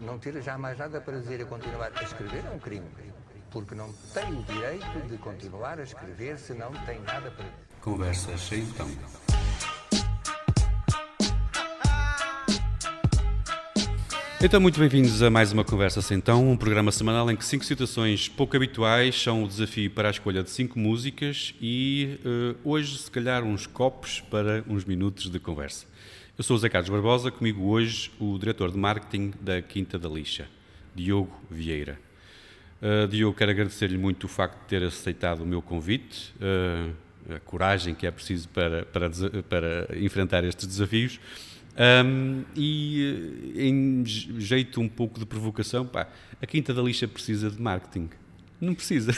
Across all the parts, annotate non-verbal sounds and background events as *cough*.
não ter já mais nada para dizer e continuar a escrever é um crime. Porque não tem o direito de continuar a escrever se não tem nada para. Conversas sem então. Então, muito bem-vindos a mais uma Conversa Sem Então, um programa semanal em que cinco situações pouco habituais são o desafio para a escolha de cinco músicas e uh, hoje, se calhar, uns copos para uns minutos de conversa. Eu sou o Zé Carlos Barbosa, comigo hoje o diretor de marketing da Quinta da Lixa, Diogo Vieira. Uh, Diogo, quero agradecer-lhe muito o facto de ter aceitado o meu convite, uh, a coragem que é preciso para, para, para enfrentar estes desafios. Um, e em jeito um pouco de provocação, pá, a Quinta da Lixa precisa de marketing. Não precisa.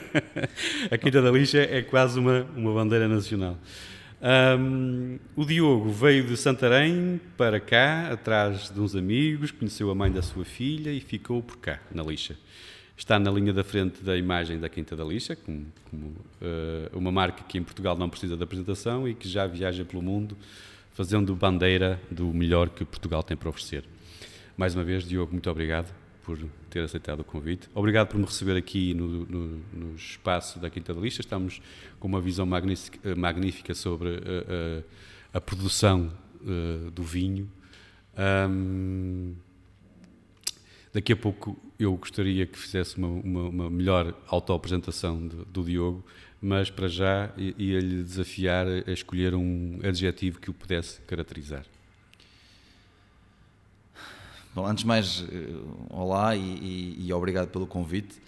*laughs* a Quinta da Lixa é quase uma, uma bandeira nacional. Um, o Diogo veio de Santarém para cá, atrás de uns amigos, conheceu a mãe da sua filha e ficou por cá, na lixa. Está na linha da frente da imagem da Quinta da Lixa, como, como uh, uma marca que em Portugal não precisa de apresentação e que já viaja pelo mundo fazendo bandeira do melhor que Portugal tem para oferecer. Mais uma vez, Diogo, muito obrigado por ter aceitado o convite. Obrigado por me receber aqui no, no, no espaço da Quinta da Lixa. Estamos com uma visão magnífica, magnífica sobre a, eh, a, a produção uh, do vinho. Um, daqui a pouco eu gostaria que fizesse uma, uma, uma melhor autoapresentação do Diogo, mas para já ia-lhe desafiar a escolher um adjetivo que o pudesse caracterizar. Bom, antes de mais, eh, olá e, e, e obrigado pelo convite.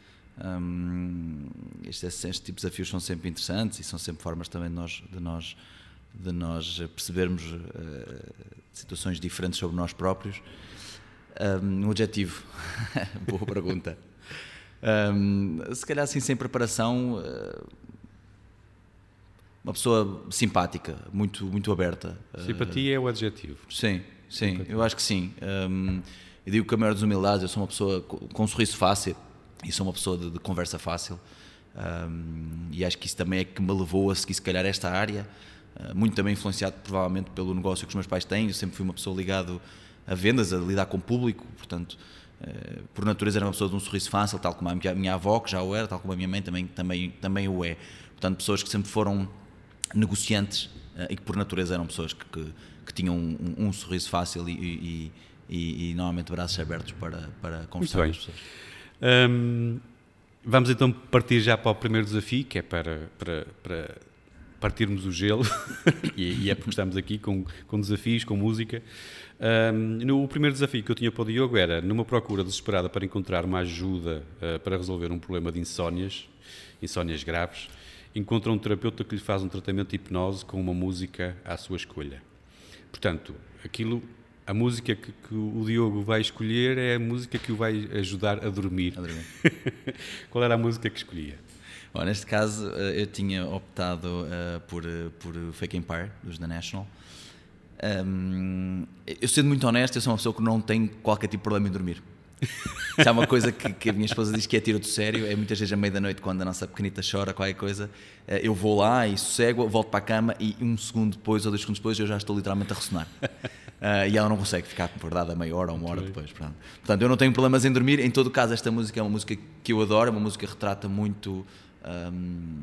Um, estes, estes tipos de desafios são sempre interessantes e são sempre formas também de nós, de nós, de nós percebermos uh, situações diferentes sobre nós próprios. Um, um adjetivo, *laughs* boa pergunta. Um, se calhar assim, sem preparação, uh, uma pessoa simpática, muito, muito aberta. Simpatia uh, é o adjetivo. Sim, Sim, eu acho que sim. Um, eu digo que a maior das humildades, eu sou uma pessoa com um sorriso fácil e sou uma pessoa de, de conversa fácil. Um, e acho que isso também é que me levou a seguir, se calhar, esta área. Uh, muito também influenciado, provavelmente, pelo negócio que os meus pais têm. Eu sempre fui uma pessoa ligado a vendas, a lidar com o público, portanto, uh, por natureza era uma pessoa de um sorriso fácil, tal como a minha, a minha avó, que já o era, tal como a minha mãe também, também, também o é. Portanto, pessoas que sempre foram negociantes uh, e que, por natureza, eram pessoas que, que que tinham um, um, sorriso fácil e, e, e, e, normalmente braços abertos para, para conversar com as pessoas. Um, vamos então partir já para o primeiro desafio, que é para, para, para partirmos o gelo, *laughs* e, é porque estamos aqui com, com desafios, com música. Um, no, o primeiro desafio que eu tinha para o Diogo era, numa procura desesperada para encontrar uma ajuda uh, para resolver um problema de insónias, insónias graves, encontra um terapeuta que lhe faz um tratamento de hipnose com uma música à sua escolha. Portanto, aquilo, a música que, que, o Diogo vai escolher é a música que o vai ajudar a dormir. A dormir. *laughs* Qual era a música que escolhia? Bom, neste caso, eh, eu tinha optado uh, por, eh, por Fake Empire, dos The National. Um, eu sendo muito honesto, eu sou uma pessoa que não tem qualquer tipo de problema em dormir. Se há uma coisa que, que, a minha esposa diz que é tiro do sério, é muitas vezes à meia da noite, quando a nossa pequenita chora, qualquer coisa, eh, eu vou lá e sossego, volto para a cama e um segundo depois ou dois segundos depois eu já estou literalmente a ressonar. Uh, *laughs* e ela não consegue ficar acordada meia hora ou uma hora depois. Pronto. Portanto, eu não tenho problemas em dormir. Em todo caso, esta música é uma música que eu adoro, é uma música que retrata muito. Um,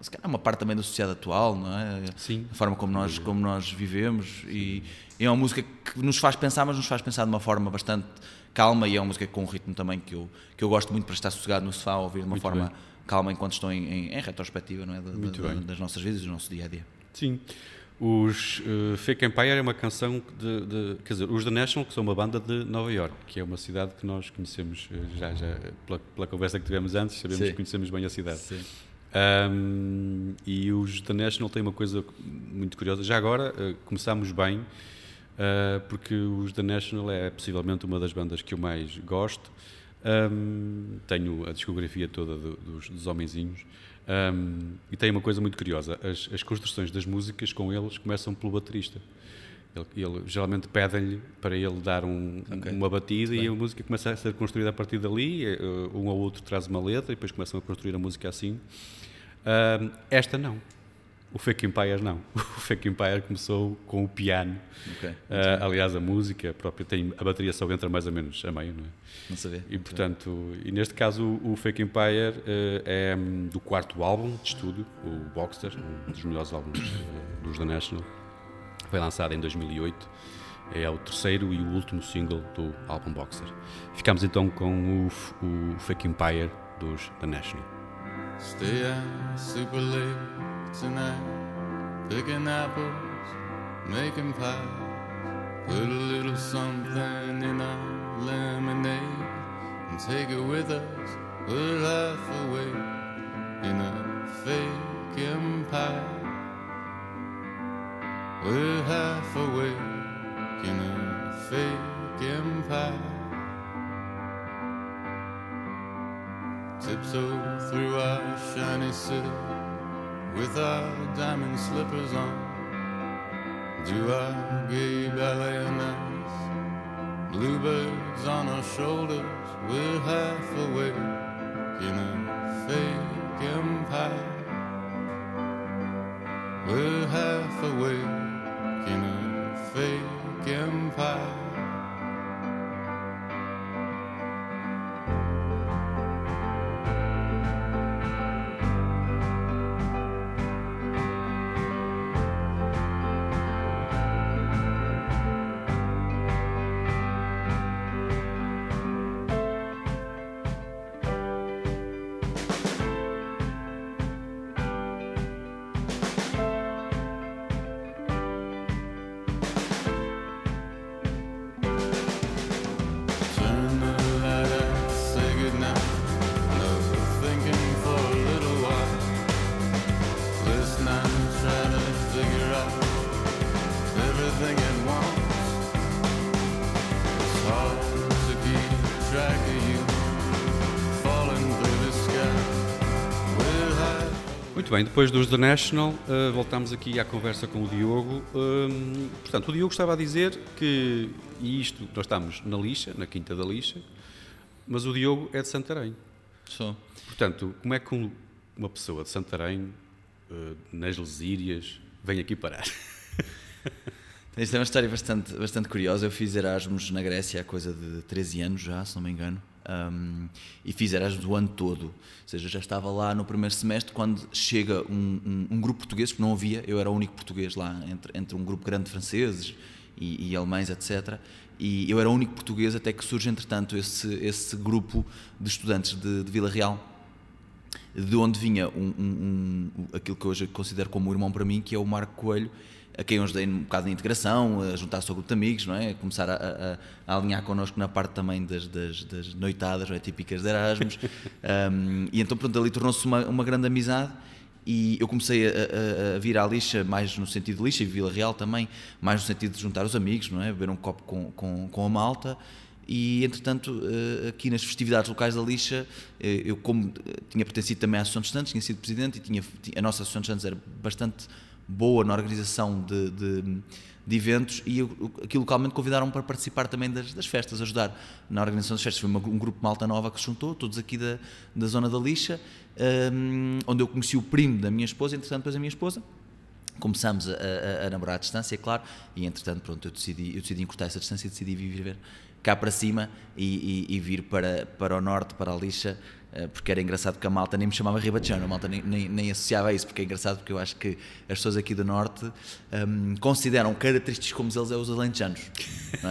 se calhar uma parte também da sociedade atual, não é? Sim. A forma como nós, como nós vivemos. E, e é uma música que nos faz pensar, mas nos faz pensar de uma forma bastante calma e é uma música com um ritmo também que eu, que eu gosto muito para estar sossegado no sofá a ouvir de uma muito forma bem. calma enquanto estou em, em, em retrospectiva não é? Da, das nossas vidas, do nosso dia a dia. Sim. Os uh, Fake Empire é uma canção de, de, Quer dizer, os The National, que são uma banda de Nova York, que é uma cidade que nós conhecemos uh, já, já pela, pela, conversa que tivemos antes, sabemos Sim. que conhecemos bem a cidade. Sim. Um, e os The National têm uma coisa muito curiosa. Já agora, uh, começámos bem uh, porque os The National é possivelmente uma das bandas que eu mais gosto. Um, tenho a discografia toda do, dos, dos homenzinhos um, e tem uma coisa muito curiosa: as, as, construções das músicas com eles começam pelo baterista. Ele, ele geralmente pedem-lhe para ele dar um, okay. uma batida Bem. e a música começa a ser construída a partir dali. Eh, um ou outro traz uma letra e depois começam a construir a música assim. Um, esta não. O Fake Empire não. *laughs* O Fake Empire começou com o piano. Ok. Uh, aliás, a música própria tem a bateria só entra mais ou menos a meio, não é? Não sabia. E portanto, e neste caso o, Fake Empire uh, é um, do quarto álbum de estúdio, o Boxster, um dos melhores álbuns uh, dos The National. Foi lançado em 2008. É o terceiro e o último single do álbum Boxer. Ficamos então com o, o Fake Empire dos The National. Stay out super late tonight, picking apples, making pies. Put a little something in our lemonade and take it with us. We're half awake in a fake empire. We're half awake in a fake empire. Tiptoe through our shiny city with our diamond slippers on. Do our gay ballet ice. Bluebirds on our shoulders, we're half awake in a fake empire. We're half awake in a fake empire. Muito bem, depois dos The National, uh, voltamos aqui à conversa com o Diogo. Um, portanto, o Diogo estava a dizer que, e isto, nós estamos na lixa, na Quinta da Lixa, mas o Diogo é de Santarém. Sou. Portanto, como é que um- uma pessoa de Santarém, uh, nas Lesírias, vem aqui parar? *laughs* Isto é uma história bastante, bastante curiosa. Eu fiz Erasmus na Grécia há coisa de 13 anos já, se não me engano. Um, e fiz Erasmus o ano todo. Ou seja, já estava lá no primeiro semestre quando chega um, um, um grupo português, porque não havia, eu era o único português lá, entre, entre um grupo grande de franceses e, e alemães, etc. E eu era o único português até que surge, entretanto, esse, esse grupo de estudantes de, de Vila Real de onde vinha um, um- um- aquilo que hoje considero como um irmão para mim, que é o Marco Coelho, a quem eu ajudei um bocado na integração, a juntar-se ao grupo de amigos, não é? a começar a, a- a alinhar connosco na parte também das, das- das noitadas não é? típicas de Erasmus. *laughs* Um, e então, pronto, ali tornou-se uma, uma grande amizade. E eu comecei a, a- a vir à lixa, mais no sentido de lixa, e Vila Real também, mais no sentido de juntar os amigos, não é? beber um copo com, com, com a malta. E, entretanto, eh, aqui nas festividades locais da lixa, eh, eu como eh, tinha pertencido também à Associação de Estudantes, tinha sido presidente e tinha, ti- a nossa Associação de Estudantes era bastante boa na organização de, de, de eventos e aqui localmente convidaram-me para participar também das, das festas, ajudar na organização das festas. Foi uma- um grupo malta nova que se juntou, todos aqui da, da zona da lixa, ehm, onde eu conheci o primo da minha esposa, entretanto depois a minha esposa, começámos a, a- a namorar à distância, claro, e entretanto, pronto, eu decidi, eu decidi encurtar essa distância e decidi viver cá para cima e, e- e vir para, para o norte, para a lixa, porque era engraçado que a malta nem me chamava Ribachano, a malta nem, nem, nem associava a isso, porque é engraçado porque eu acho que as pessoas aqui do norte hum, consideram característicos como eles é os alentejanos.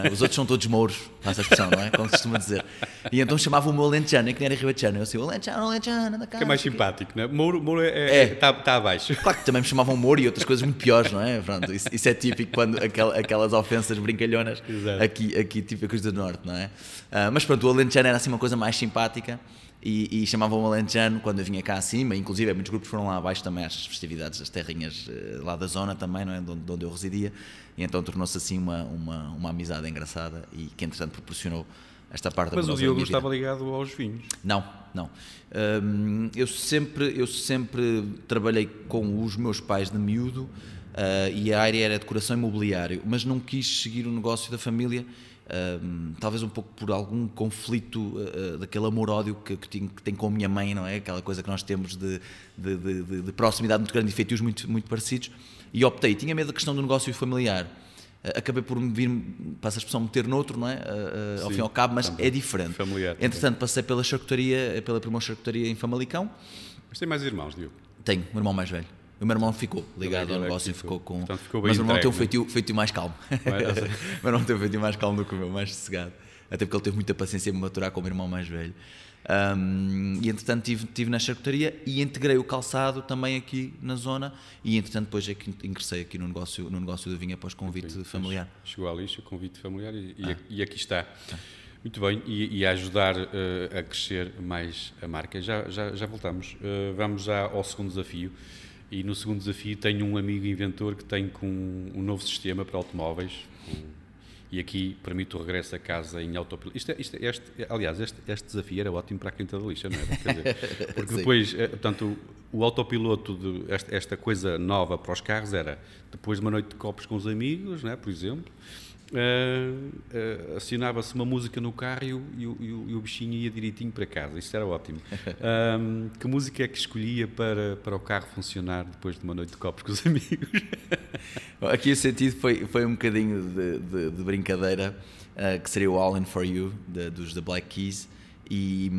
é? Os outros são todos mouros, faça a expressão, não é? Como costuma dizer. E então chamavam o meu alentejano, é que nem era Ribachano. Eu assim, alentejano, alentejano, anda cá. Que é mais não sei o quê." simpático, não é? Mouro, Mouro é, É. é, está, está abaixo. Claro que também me chamavam Moro e outras coisas muito piores, não é? Pronto, isso, isso é típico quando aquel- aquelas ofensas brincalhonas Exato. aqui, aqui típicas do Norte, não é? Ah, mas pronto, o Alentejano era assim uma coisa mais simpática e, e chamavam o Alentejano quando eu vinha cá acima, inclusive muitos grupos foram lá abaixo também às festividades das terrinhas eh, lá da zona também, não é? De onde, de onde eu residia e então tornou-se assim uma, uma, uma amizade engraçada e que entretanto proporcionou esta parte Mas o Diogo estava ligado aos vinhos. Não, não. Hum, eu, sempre, eu sempre trabalhei com os meus pais de miúdo ah, e a área era decoração imobiliário, mas não quis seguir o negócio da família um, talvez um pouco por algum conflito uh, daquele amor-ódio que, que, tenho, que tenho com a minha mãe, não é? Aquela coisa que nós temos de, de, de, de proximidade muito grande e feitios muito, muito parecidos. E optei, tinha medo da questão do negócio familiar. Uh, acabei por me vir, passa a expressão, meter noutro, não é? Uh, ao fim e ao cabo, mas é diferente. Familiar. Entretanto, passei pela charcutaria, pela primeira charcutaria em Famalicão. Mas tem mais irmãos, Diogo? Tenho, um irmão mais velho. O meu irmão ficou ligado ao negócio e ficou com. Portanto, ficou mas o meu irmão tem um entregue, feitio, feitio mais calmo. *laughs* *laughs* o meu irmão tem um feitio mais calmo do que o meu, mais sossegado. Até porque ele teve muita paciência em me maturar como irmão mais velho. Um, e entretanto estive tive na charcutaria e integrei o calçado também aqui na zona e entretanto depois é que ingressei aqui no negócio, no negócio da vinha após convite Ok, familiar. Chegou à lixa, convite familiar e, e- e aqui está. Muito bem, e, e a ajudar eh, a crescer mais a marca. Já, já, já voltamos. Eh, vamos já ao segundo desafio. E no segundo desafio tenho um amigo inventor que tem com um novo sistema para automóveis. e aqui permite o regresso a casa em autopiloto. Isto, é- isto, é- este, aliás, este, este desafio era ótimo para a Quinta da Lixa, não era? Dizer, *laughs* porque depois, eh, portanto, o, autopiloto, de, esta, esta coisa nova para os carros era depois de uma noite de copos com os amigos, né, por exemplo, eh, eh, acionava-se uma música no carro e o, e, o, e o- bichinho ia direitinho para casa. Isto era ótimo. *laughs* Ahm, que música é que escolhia para, para o carro funcionar depois de uma noite de copos com os *laughs* amigos? Aqui o sentido foi, foi um bocadinho de, de- de brincadeira, uh, que seria o All In For You, de- dos The Black Keys, e,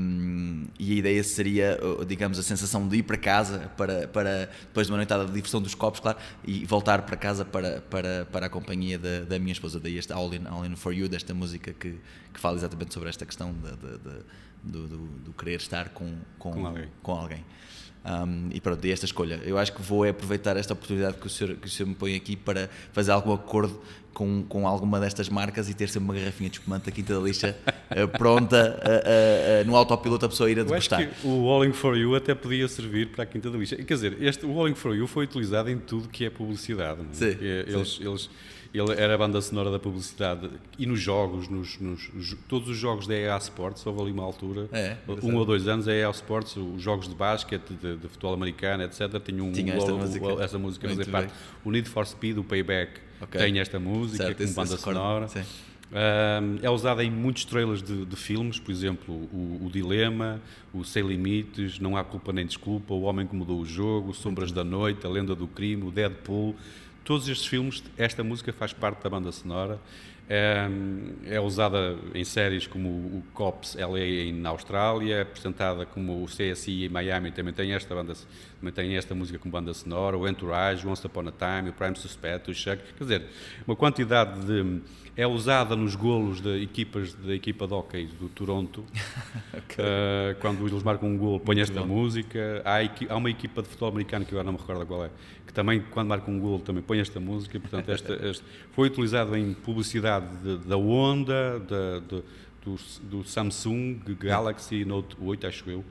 e a ideia seria, uh, digamos, a sensação de ir para casa, para, para depois de uma noitada de diversão dos copos, claro, e voltar para casa para, para, para a companhia da, da minha esposa, daí este All In, All In For You, desta música que, que fala exatamente sobre esta questão de, de- de- do, do, do querer estar com, com, Com alguém. com alguém. Um, e pronto, dei esta escolha. Eu acho que vou é aproveitar esta oportunidade que o, senhor, que o senhor me põe aqui para fazer algum acordo com, com alguma destas marcas e ter sempre uma garrafinha de espumante da Quinta da Lixa *laughs* eh, pronta eh, eh, no autopiloto a pessoa ir a Eu acho degustar. que o Walling for You até podia servir para a Quinta da Lixa. Quer dizer, este, o Walling for You foi utilizado em tudo que é publicidade. é? Sim, É, Eles, eles, ele era a banda sonora da publicidade e nos jogos, nos, nos- todos os jogos da EA Sports, houve ali uma altura, É, um ou dois anos, a EA Sports, os jogos de basquete, de, de futebol americano, etc., tinham um, Tinha esta logo- música. essa música fazer parte. O Need for Speed, o Payback, Ok. tem esta música Certo, como esse- banda sonora. sim. Um, é usada em muitos trailers de, de filmes, por exemplo, o, o Dilema, o Sem Limites, Não Há Culpa Nem Desculpa, O Homem que Mudou o Jogo, Sombras da Noite, A Lenda do Crime, o Deadpool. Todos estes filmes, esta música faz parte da banda sonora. É, é usada em séries como o Cops LA na Austrália, é apresentada como o CSI em Miami, também tem esta banda, também tem esta música como banda sonora, o Entourage, Once Upon a Time, o Prime Suspect, o Chuck, quer dizer, uma quantidade de é usada nos golos de equipas da equipa de hockey do Toronto. *laughs* Uh, quando eles marcam um golo, põe esta música. Há, há uma equipa de futebol americano que agora não me recordo qual é, que também quando marca um golo também põe esta música. Portanto, esta, este- foi utilizado em publicidade de- da Honda, da- do, do, do Samsung Galaxy Note 8, acho eu.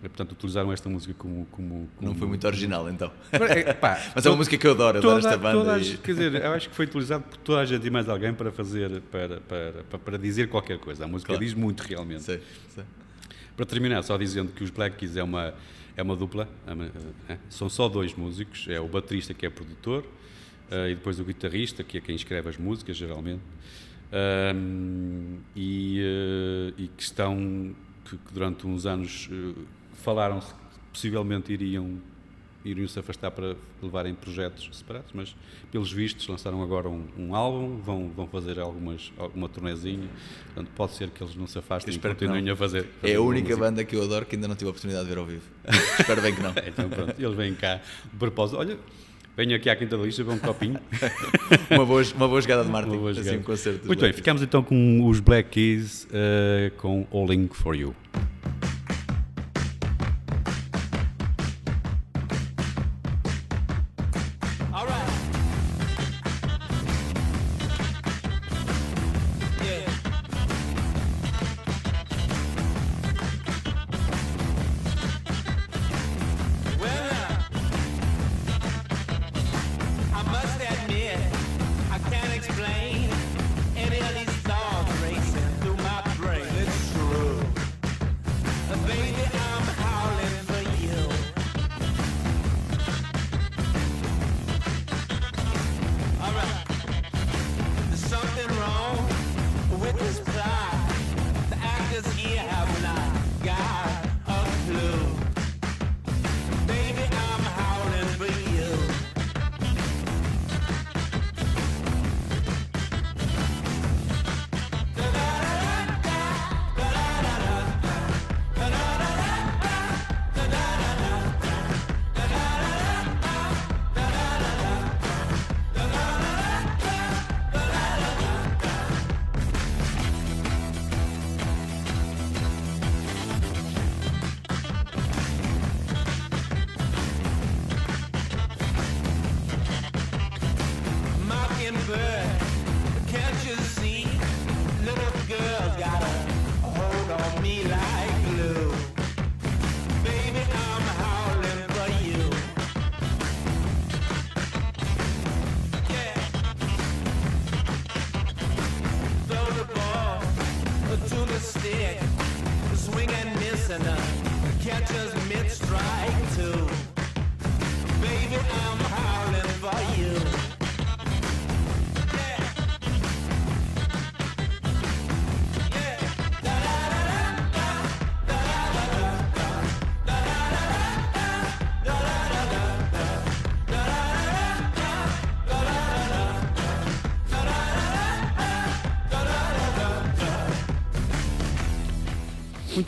Portanto, utilizaram esta música como. como, como Não foi muito original então. É, pá, *laughs* Mas é uma música que eu adoro, adoro esta banda. toda e- quer dizer, eu acho que foi utilizado por toda a gente e mais alguém para fazer, para, para, para, para dizer qualquer coisa. A música Claro. diz muito realmente. Sei, sei. Para terminar, só dizendo que os Black Keys é uma, é uma dupla, é é, são só dois músicos, é o baterista que é produtor eh, e depois o guitarrista, que é quem escreve as músicas, geralmente, Ahm, e, eh, e que estão, que, que durante uns anos eh, falaram-se que possivelmente iriam iriam se afastar para levarem projetos separados, mas pelos vistos lançaram agora um, um álbum, vão, vão fazer algumas, alguma tornezinha, portanto pode ser que eles não se afastem e continuem a fazer. É a única música. banda que eu adoro que ainda não tive a oportunidade de ver ao vivo. *laughs* Espero bem que não. *laughs* Então pronto, eles vêm cá de propósito. Olha, venho aqui à Quinta da Lista, ver um copinho. *laughs* Uma boa, uma boa jogada de marketing. Uma boa assim, jogada. um concerto Muito bem, Black Keys. ficamos então com os Black Keys eh, com All In For You.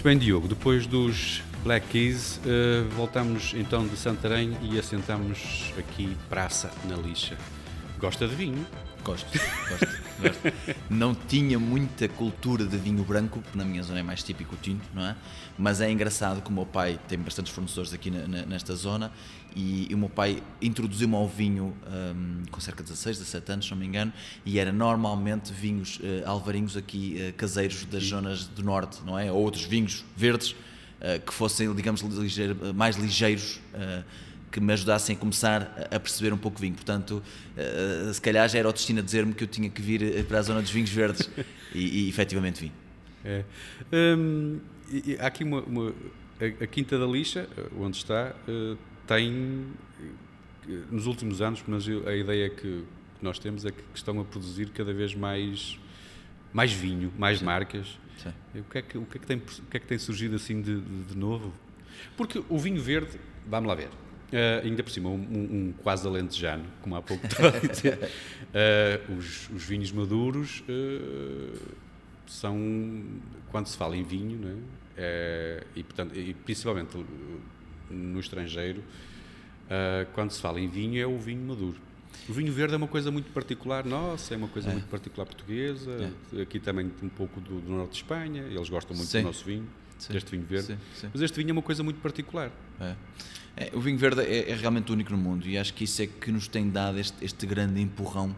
Muito bem, Diogo. Depois dos Black Keys, eh, voltamos então de Santarém e assentamos aqui Praça na Lixa. Gosta de vinho? Gosto, gosto, Não tinha muita cultura de vinho branco, porque na minha zona é mais típico o tinto, não é? Mas é engraçado que o meu pai tem bastantes fornecedores aqui na- na- nesta zona e, e o meu pai introduziu-me ao vinho hum, com cerca de 16, 17 anos, se não me engano, e era normalmente vinhos eh, alvarinhos aqui eh, caseiros das zonas do norte, não é? Ou outros vinhos verdes eh, que fossem, digamos, ligeiro- mais ligeiros. Que me ajudassem a começar a- perceber um pouco vinho. Portanto, eh, se calhar já era o destino a dizer-me que eu tinha que vir eh, para a zona dos vinhos verdes *laughs* e, e efetivamente vim. É. Hum, e- há aqui uma, uma- a, a Quinta da Lixa, eh, onde está, tem nos últimos anos, mas a ideia que nós temos é que estão a produzir cada vez mais mais vinho, mais marcas. Sim. O que, é que, o, que é que tem, o que é que tem surgido assim de, de- de novo? Porque o vinho verde, vamos lá ver, eh, ainda por cima, um, um- quase alentejano, como há pouco estava a dizer, *laughs* eh, os, os vinhos maduros eh, são, quando se fala em vinho, é? Eh, e, portanto, e principalmente no estrangeiro, quando se fala em vinho, é o vinho maduro. O vinho verde é uma coisa muito particular nossa, é uma coisa muito particular portuguesa, aqui também um pouco do, do norte de Espanha, eles gostam muito Sim. do nosso vinho, Sim. deste vinho verde. Sim, sim. Mas este vinho é uma coisa muito particular. É. É, o vinho verde é, é realmente único no mundo e acho que isso é que nos tem dado este, este grande empurrão,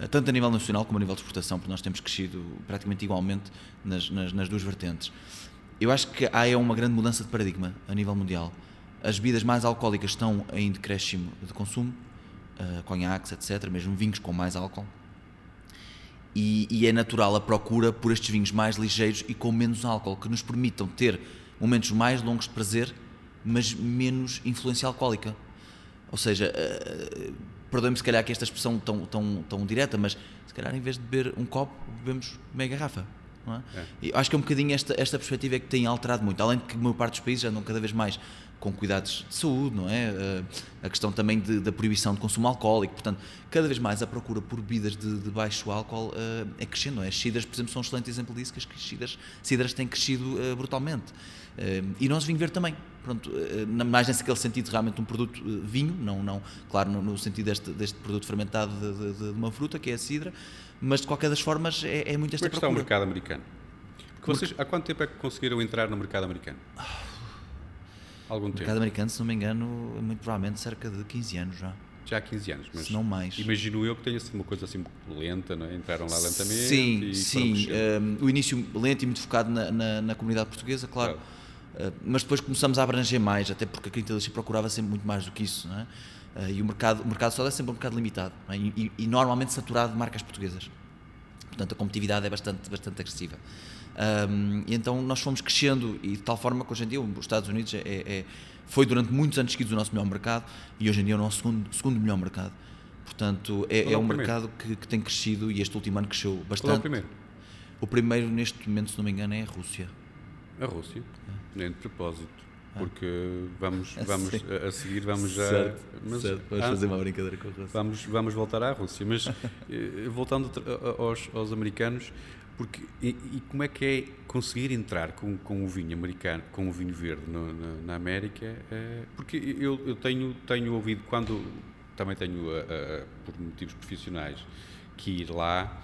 eh, tanto a nível nacional como a nível de exportação, porque nós temos crescido praticamente igualmente nas, nas, nas duas vertentes. Eu acho que há é uma grande mudança de paradigma a nível mundial. As bebidas mais alcoólicas estão em decréscimo de consumo, eh, conhaques, etc., mesmo vinhos com mais álcool. E, e é natural a procura por estes vinhos mais ligeiros e com menos álcool, que nos permitam ter momentos mais longos de prazer, mas menos influência alcoólica. Ou seja, eh, perdoem-me se calhar que esta expressão tão, tão, tão direta, mas se calhar em vez de beber um copo, bebemos meia garrafa. É? E acho que é um bocadinho esta, esta perspectiva é que tem alterado muito. Além de que a maior parte dos países andam cada vez mais com cuidados de saúde, não é? Eh, a questão também de- da proibição de consumo alcoólico. Portanto, cada vez mais a procura por bebidas de, de baixo álcool eh, é crescendo. Não é? As cidras, por exemplo, são um excelente exemplo disso, que as cidras, cidras têm crescido eh, brutalmente. Eh, e nós vinho ver também. Pronto, mais naquele sentido, realmente um produto vinho, não, não, claro, no, no sentido deste, deste produto fermentado de, de- uma fruta, que é a cidra, mas de qualquer das formas é, é muito esta Como é que está o procura. mercado americano? Vocês, há quanto tempo é que conseguiram entrar no mercado americano? Algum O mercado tempo. americano, se não me engano, muito provavelmente cerca de 15 anos já. Já há 15 anos. Mas Se não mais. Imagino eu que tenha sido uma coisa assim lenta, não é? Entraram lá lentamente Sim, sim. um, o início lento e muito focado na, na, na comunidade portuguesa, claro. Uh, mas depois começamos a abranger mais, até porque a Quinta Lixa procurava sempre muito mais do que isso, não é? Uh, e o mercado, o mercado só é sempre um mercado limitado é? e, e- e normalmente saturado de marcas portuguesas. Portanto, a competitividade é bastante, bastante agressiva. Um, e então nós fomos crescendo e de tal forma que hoje em dia os Estados Unidos é, é- foi durante muitos anos seguidos o nosso melhor mercado e hoje em dia é o nosso segundo, segundo melhor mercado. Portanto, é, é é um mercado que, que tem crescido e este último ano cresceu bastante. Qual é o primeiro? O primeiro, neste momento, se não me engano, é a Rússia. A Rússia. Nem de propósito. Porque vamos, *laughs* vamos a, seguir, vamos já. Vamos ah, fazer uma brincadeira com a Rússia. Vamos, vamos voltar à Rússia, mas *laughs* eh, voltando aos, aos americanos, porque e, e como é que é conseguir entrar com, com o vinho americano, com o vinho verde no- na, na América? eh, porque eu, eu tenho, tenho ouvido, quando também tenho, a- a- a- por motivos profissionais, que ir lá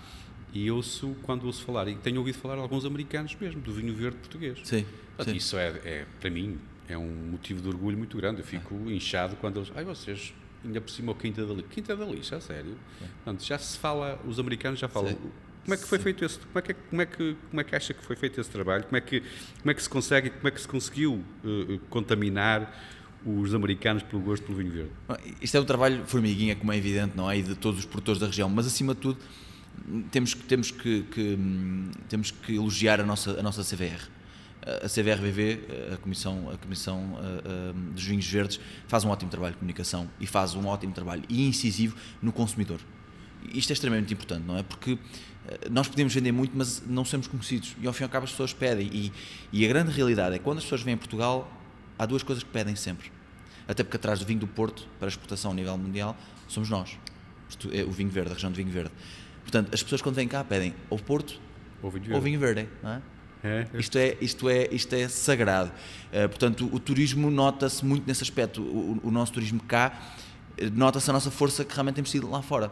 e ouço, quando ouço falar, e tenho ouvido falar alguns americanos mesmo, do vinho verde português. Sim, Portanto, sim. Isso é, é, para mim, é um motivo de orgulho muito grande. Eu fico inchado quando eles. Ai, vocês, ainda por cima, o Quinta da Lixa. Quinta da Lixa, a sério. Portanto, já se fala, os americanos já falam. Sim. Como é que foi feito esse. Como é que, como, é que, como é que acha que foi feito esse trabalho? Como é que, como é que se consegue, como é que se conseguiu eh, contaminar os americanos pelo gosto pelo vinho verde? Bom, Isto é um trabalho formiguinha, como é evidente, não é? E de todos os produtores da região, mas acima de tudo temos, que- temos, que, que, temos que elogiar a nossa, a nossa CVR. a CVRVV, a Comissão, a Comissão eh, dos Vinhos Verdes, faz um ótimo trabalho de comunicação e faz um ótimo trabalho e incisivo no consumidor. Isto é extremamente importante, não é? Porque nós podemos vender muito, mas não somos conhecidos. E ao fim e ao cabo as pessoas pedem. E, e a grande realidade é que quando as pessoas vêm a Portugal, há duas coisas que pedem sempre. Até porque atrás do vinho do Porto, para exportação a nível mundial, somos nós. É o vinho verde, a região de vinho verde. Portanto, as pessoas quando vêm cá pedem ou Porto Ou vinho ou verde. vinho verde. Não é? É, Isto é, isto é, isto é sagrado. Eh, portanto, o turismo nota-se muito nesse aspecto. O, o nosso turismo cá eh, nota-se a nossa força que realmente temos tido lá fora.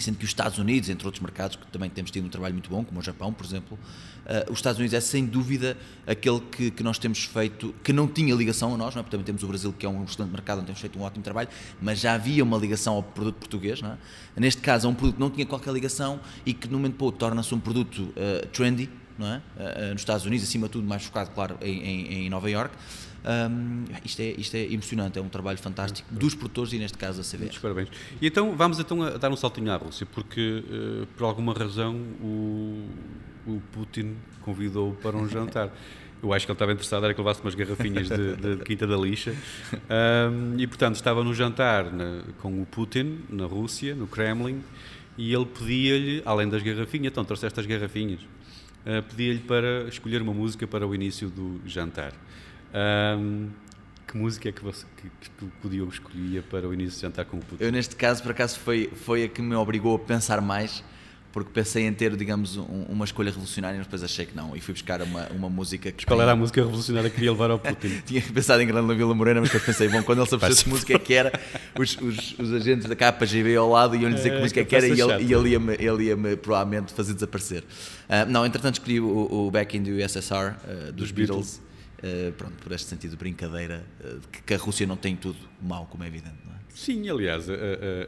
Sendo que os Estados Unidos, entre outros mercados, que também temos tido um trabalho muito bom, como o Japão, por exemplo, eh, os Estados Unidos é sem dúvida aquele que, que nós temos feito, que não tinha ligação a nós, não é? porque também temos o Brasil, que é um excelente mercado, onde temos feito um ótimo trabalho, mas já havia uma ligação ao produto português. É? Neste caso, é um produto que não tinha qualquer ligação e que, no momento para torna-se um produto eh, trendy, não é? Eh, nos Estados Unidos, acima de tudo, mais focado, claro, em, em, em Nova York. Ahm, isto, é, isto é emocionante, é um trabalho fantástico dos produtores e, neste caso, da CVR. Muitos parabéns. E então vamos então a dar um saltinho à Rússia, porque eh, por alguma razão o, o Putin convidou para um jantar. *laughs* Eu acho que ele estava interessado era que levasse umas garrafinhas de, de Quinta da Lixa. Ahm, e portanto estava no jantar na- com o Putin na Rússia, no Kremlin, e ele pedia-lhe, além das garrafinhas, então trouxeste as garrafinhas, ah, pedia-lhe para escolher uma música para o início do jantar. Ahm, que música é que, você, que, que o Diogo escolhia para o início do jantar com o Putin? Eu, neste caso, por acaso, foi, foi a que me obrigou a pensar mais, porque pensei em ter, digamos, um- uma escolha revolucionária, mas depois achei que não, e fui buscar uma, uma música que. Qual era a música revolucionária que queria levar ao Putin? *laughs* Tinha pensado em Grande Vila Morena, mas depois pensei, bom, quando ele se apercebeu que música é que era, os, os, os agentes da KGB ao lado iam lhe dizer que É, música é que era e capaz de ele, e ele ia-me ele ia-me provavelmente fazer desaparecer. Ah, não, entretanto escolhi o, o Back in the USSR ah, dos Dos Beatles, ah, pronto, por este sentido de brincadeira, que, que a Rússia não tem tudo mau, como é evidente, não é? Sim, aliás, é,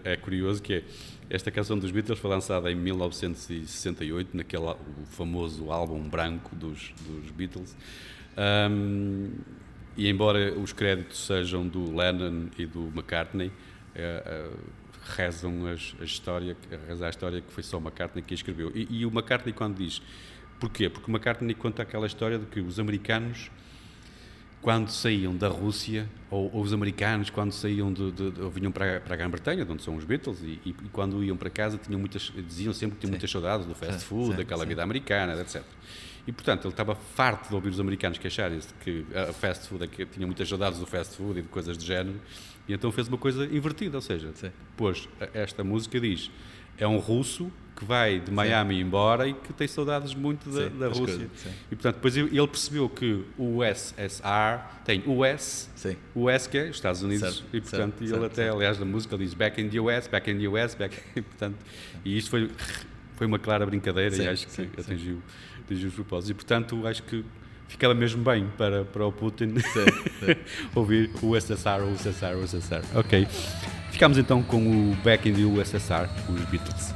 é- é curioso que é, esta canção dos Beatles foi lançada em 1968, naquele o famoso álbum branco dos, dos Beatles. Ahm, e embora os créditos sejam do Lennon e do McCartney, eh, eh, rezam as, a história, reza a história que foi só McCartney que escreveu. E, e o McCartney quando diz, porquê? Porque o McCartney conta aquela história de que os americanos quando saíam da Rússia, ou, ou os americanos, quando saíam de, de- ou vinham para, para a Grã-Bretanha, de onde são os Beatles, e, e- quando iam para casa tinham muitas, diziam sempre que tinham muitas saudades do fast Sim, food, sim, daquela sim. vida americana, etc. E portanto ele estava farto de ouvir os americanos queixarem-se que a fast food, que tinha muitas saudades do fast food e de coisas do género, e então fez uma coisa invertida, ou seja, Sim. pôs a- esta música diz é um russo que vai de Miami embora e que tem saudades muito da, Sim, da Rússia. coisas, sim. E portanto, depois ele percebeu que o USSR tem US, Sim. US que é os Estados Unidos, Certo, e portanto, certo, ele certo, até, aliás, na música ele diz back in the US, back in the US, back, *laughs* e, portanto, e isto foi, foi uma clara brincadeira Sim, e acho que sim, sim. atingiu, atingiu os propósitos. E portanto, acho que ficava mesmo bem para, para o Putin *laughs* ouvir o USSR, o USSR, o USSR. Ok. Ficamos então com o Back in the USSR, os Beatles.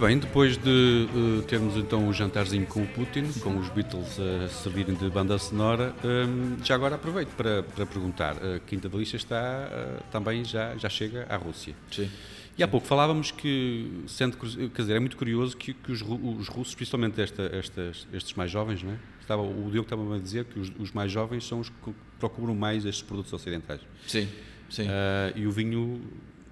Muito bem, depois de eh, termos então o jantarzinho com o Putin, com os Beatles a servirem de banda sonora, hum, já agora aproveito para, para perguntar, a Quinta da Lixa está eh, também já, já chega à Rússia. Sim. E há pouco falávamos que, sendo, quer dizer, é muito curioso que, que os, os russos, principalmente esta, estas, estes mais jovens, não é? Estava, o Diogo estava a dizer que os, os mais jovens são os que procuram mais estes produtos ocidentais. Sim, sim. Ah, e o vinho,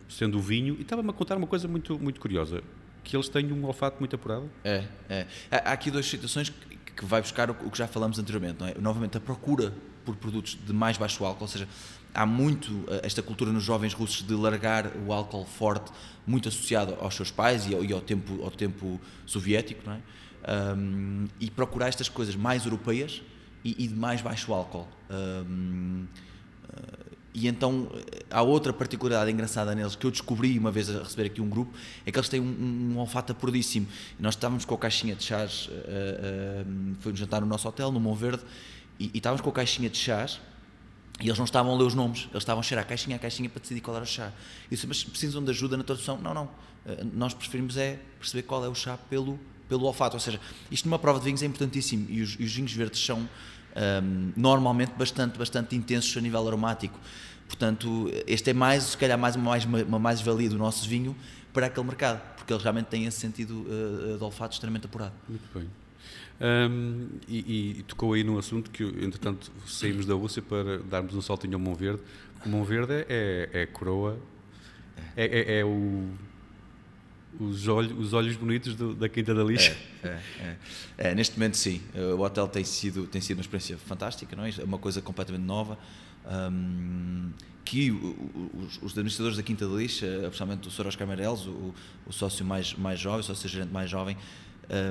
sendo o vinho, e estava-me a contar uma coisa muito, muito curiosa, que eles têm um olfato muito apurado. É, é. Há aqui duas situações que, vai buscar o, que já falamos anteriormente, não é? Novamente, a procura por produtos de mais baixo álcool, ou seja, há muito eh, esta cultura nos jovens russos de largar o álcool forte, muito associado aos seus pais e ao, e ao tempo, ao tempo soviético, não é? Ahm, e procurar estas coisas mais europeias e, e de mais baixo álcool. Ahm, e então eh, há outra particularidade engraçada neles que eu descobri uma vez a receber aqui um grupo, é que eles têm um, um, um olfato apuradíssimo. E nós estávamos com a caixinha de chás, uh, uh, foi jantar no nosso hotel, no Monverde, e, e estávamos com a caixinha de chás e eles não estavam a ler os nomes, eles estavam a cheirar a caixinha a caixinha para decidir qual era o chá. Eu disse, mas precisam de ajuda na tradução? Não, não. Eh, Nós preferimos é perceber qual é o chá pelo, pelo olfato. Ou seja, isto numa prova de vinhos é importantíssimo e os, e os vinhos verdes são ahm, normalmente bastante, bastante intensos a nível aromático. Portanto, este é mais, se calhar, mais uma, uma mais-valia do nosso vinho para aquele mercado, porque eles realmente têm esse sentido eh, de olfato extremamente apurado. Muito bem. Hum, e, e tocou aí num assunto que, entretanto, saímos da Rússia para darmos um saltinho ao Monverde. O Monverde é, é a coroa, é, é- é o, os, olhos, os olhos bonitos do- da Quinta da Lixa. É, é. É, neste momento sim, o hotel tem sido, tem sido uma experiência fantástica, não é? É uma coisa completamente nova, hum, que os, os administradores da Quinta da Lixa, especialmente o Sr. Oscar Meirelles, o, o sócio mais, mais jovem, o sócio gerente mais jovem,